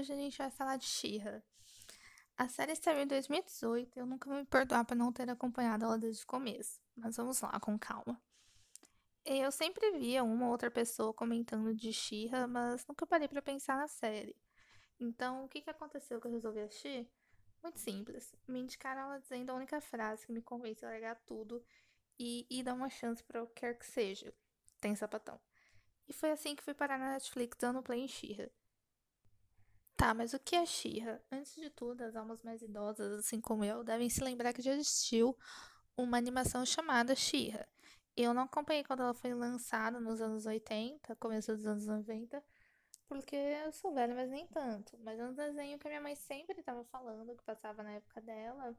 hoje a gente vai falar de She-Ra. A série saiu em 2018 e eu nunca vou me perdoar por não ter acompanhado ela desde o começo. Mas vamos lá, com calma. Eu sempre via uma ou outra pessoa comentando de She-Ra, mas nunca parei para pensar na série. Então, o que, que aconteceu que eu resolvi assistir? Muito simples. Me indicaram ela dizendo a única frase que me convence a largar tudo e, e dar uma chance para o que quer que seja. Tem sapatão. E foi assim que fui parar na Netflix dando play em She-Ra. Tá, mas o que é She-Ra? Antes de tudo, as almas mais idosas, assim como eu, devem se lembrar que já existiu uma animação chamada She-Ra. Eu não acompanhei quando ela foi lançada nos anos 80, começo dos anos 90, porque eu sou velha, mas nem tanto. Mas é um desenho que a minha mãe sempre estava falando, que passava na época dela,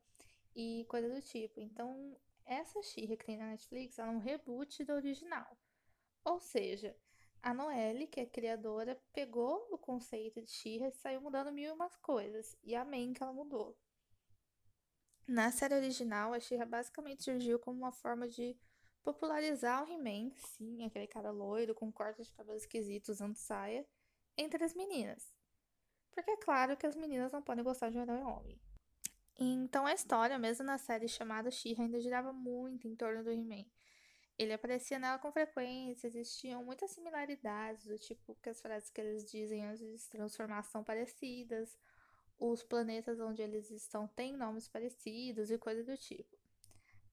e coisa do tipo. Então, essa She-Ra que tem na Netflix é um reboot do original. Ou seja, a Noelle, que é criadora, pegou o conceito de She-Ra e saiu mudando mil e umas coisas. E amém que ela mudou. Na série original, a She-Ra basicamente surgiu como uma forma de popularizar o He-Man, sim, aquele cara loiro com cortes de cabelo esquisito usando saia, entre as meninas. Porque é claro que as meninas não podem gostar de um herói homem. Então a história, mesmo na série chamada She-Ra, ainda girava muito em torno do He-Man. Ele aparecia nela com frequência, existiam muitas similaridades, do tipo que as frases que eles dizem antes de transformação parecidas, os planetas onde eles estão têm nomes parecidos e coisas do tipo.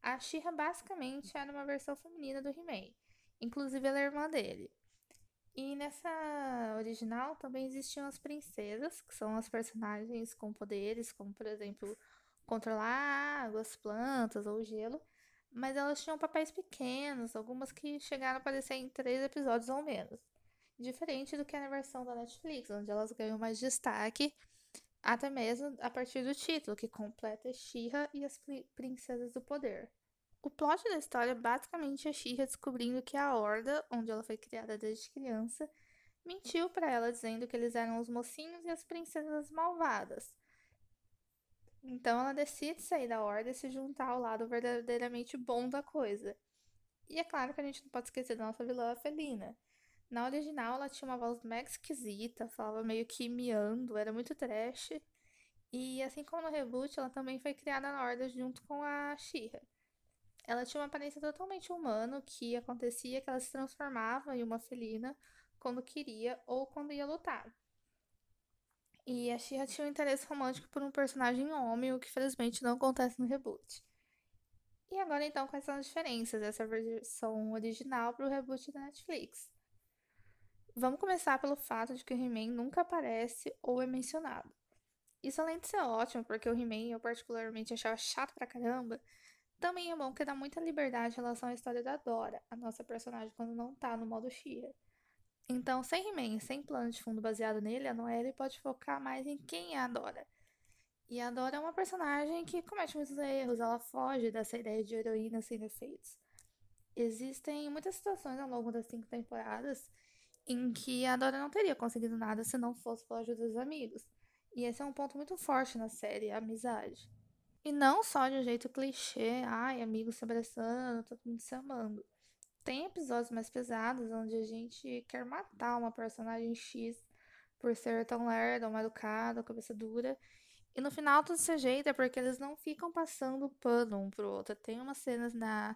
A She-Ra basicamente era uma versão feminina do He-Man, inclusive ela é irmã dele. E nessa original também existiam as princesas, que são as personagens com poderes, como por exemplo controlar água, as plantas ou gelo, mas elas tinham papéis pequenos, algumas que chegaram a aparecer em três episódios ou menos. Diferente do que é na versão da Netflix, onde elas ganham mais destaque, até mesmo a partir do título, que completa She-Ra e as Princesas do Poder. O plot da história basicamente é She-Ra descobrindo que a Horda, onde ela foi criada desde criança, mentiu para ela dizendo que eles eram os mocinhos e as princesas malvadas, então ela decide sair da horda e se juntar ao lado verdadeiramente bom da coisa. E é claro que a gente não pode esquecer da nossa vilã Felina. Na original ela tinha uma voz mega esquisita, falava meio que miando, era muito trash. E assim como no reboot, ela também foi criada na horda junto com a Shira. Ela tinha uma aparência totalmente humana, que acontecia que ela se transformava em uma felina quando queria ou quando ia lutar. E a Shira tinha um interesse romântico por um personagem homem, o que felizmente não acontece no reboot. E agora então, quais são as diferenças dessa versão original para o reboot da Netflix? Vamos começar pelo fato de que o He-Man nunca aparece ou é mencionado. Isso além de ser ótimo, porque o He-Man eu particularmente achava chato pra caramba, também é bom que dá muita liberdade em relação à história da Dora, a nossa personagem quando não tá no modo Shira. Então, sem He-Man, sem plano de fundo baseado nele, a Noelle pode focar mais em quem é a Dora. E a Dora é uma personagem que comete muitos erros, ela foge dessa ideia de heroína sem defeitos. Existem muitas situações ao longo das cinco temporadas em que a Dora não teria conseguido nada se não fosse pela ajuda dos amigos. E esse é um ponto muito forte na série, a amizade. E não só de um jeito clichê, ai, amigos se abraçando, todo mundo se amando. Tem episódios mais pesados onde a gente quer matar uma personagem X por ser tão lerda, mal educada, cabeça dura. E no final tudo se ajeita porque eles não ficam passando pano um pro outro. Tem umas cenas na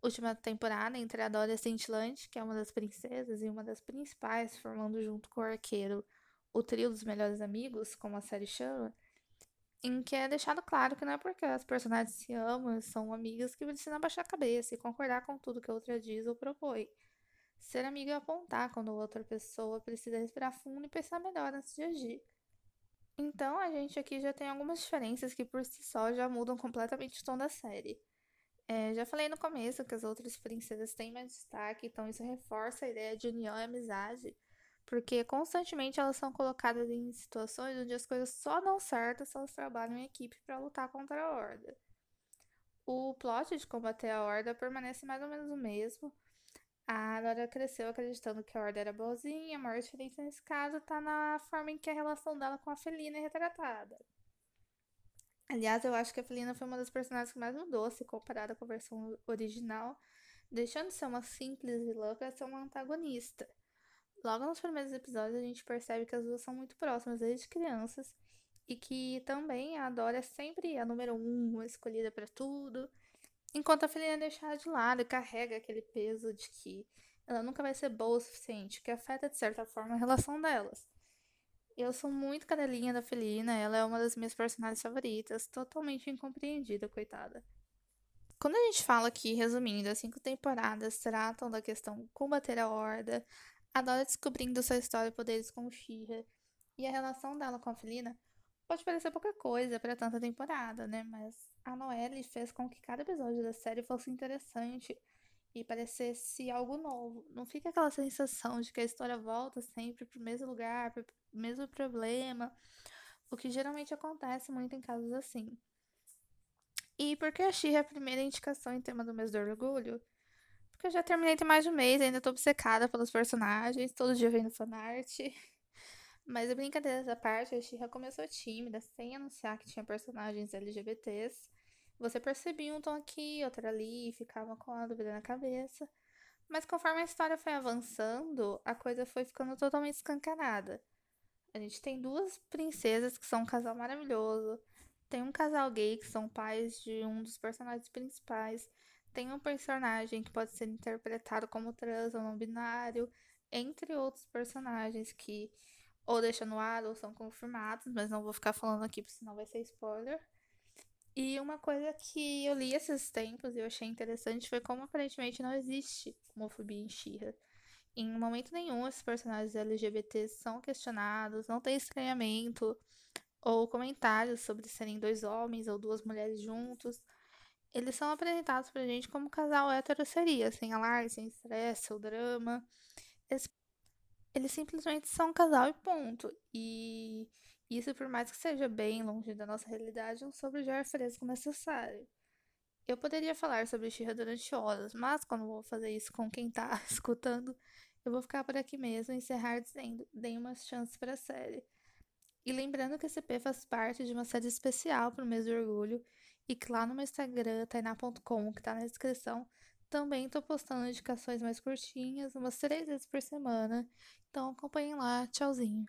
última temporada entre a Dora Cintilante, que é uma das princesas e uma das principais, formando junto com o arqueiro o trio dos melhores amigos, como a série chama em que é deixado claro que não é porque as personagens se amam, são amigas, que precisam baixar a cabeça e concordar com tudo que a outra diz ou propõe. Ser amigo é apontar quando outra pessoa precisa respirar fundo e pensar melhor antes de agir. Então a gente aqui já tem algumas diferenças que por si só já mudam completamente o tom da série. É, já falei no começo que as outras princesas têm mais destaque, então isso reforça a ideia de união e amizade porque constantemente elas são colocadas em situações onde as coisas só dão certo se elas trabalham em equipe para lutar contra a Horda. O plot de combater a Horda permanece mais ou menos o mesmo. A Dora cresceu acreditando que a Horda era boazinha, a maior diferença nesse caso está na forma em que a relação dela com a Felina é retratada. Aliás, eu acho que a Felina foi uma das personagens que mais mudou se comparada com a versão original, deixando de ser uma simples vilã para ser uma antagonista. Logo nos primeiros episódios, a gente percebe que as duas são muito próximas desde crianças e que também a Dora é sempre a número um, escolhida para tudo, enquanto a filhinha é deixada de lado e carrega aquele peso de que ela nunca vai ser boa o suficiente, que afeta de certa forma a relação delas. Eu sou muito cadelinha da Felina, ela é uma das minhas personagens favoritas, totalmente incompreendida, coitada. Quando a gente fala aqui, resumindo, as cinco temporadas tratam da questão combater a horda, a Dora descobrindo sua história e poderes com Shira, e a relação dela com a Felina, pode parecer pouca coisa para tanta temporada, né? Mas a Noelle fez com que cada episódio da série fosse interessante e parecesse algo novo. Não fica aquela sensação de que a história volta sempre pro mesmo lugar, pro mesmo problema, o que geralmente acontece muito em casos assim. E por que a Xirra é a primeira indicação em tema do mês do orgulho? Porque eu já terminei tem mais de um mês, ainda tô obcecada pelos personagens, todo dia vendo fanart. Mas a brincadeira dessa parte, a Xirra começou tímida, sem anunciar que tinha personagens LGBTs. Você percebia um tom aqui, outro ali, ficava com a dúvida na cabeça. Mas conforme a história foi avançando, a coisa foi ficando totalmente escancarada. A gente tem duas princesas que são um casal maravilhoso. Tem um casal gay que são pais de um dos personagens principais. Tem um personagem que pode ser interpretado como trans ou não binário, entre outros personagens que ou deixam no ar ou são confirmados, mas não vou ficar falando aqui, porque senão vai ser spoiler. E uma coisa que eu li esses tempos e eu achei interessante foi como aparentemente não existe homofobia em Shira. Em momento nenhum, esses personagens LGBT são questionados, não tem estranhamento ou comentários sobre serem dois homens ou duas mulheres juntos. Eles são apresentados pra gente como casal hétero seria, sem alarde, sem estresse ou drama. Eles, eles simplesmente são um casal e ponto. E isso, por mais que seja bem longe da nossa realidade, é um sobre já é fresco necessário. Eu poderia falar sobre Xirra durante horas, mas quando vou fazer isso com quem tá escutando, eu vou ficar por aqui mesmo e encerrar dizendo: deem uma chance para a série. E lembrando que esse P faz parte de uma série especial para o mês do orgulho e que lá no meu Instagram, tainá.com, que tá na descrição, também tô postando indicações mais curtinhas, umas três vezes por semana. Então acompanhem lá. Tchauzinho.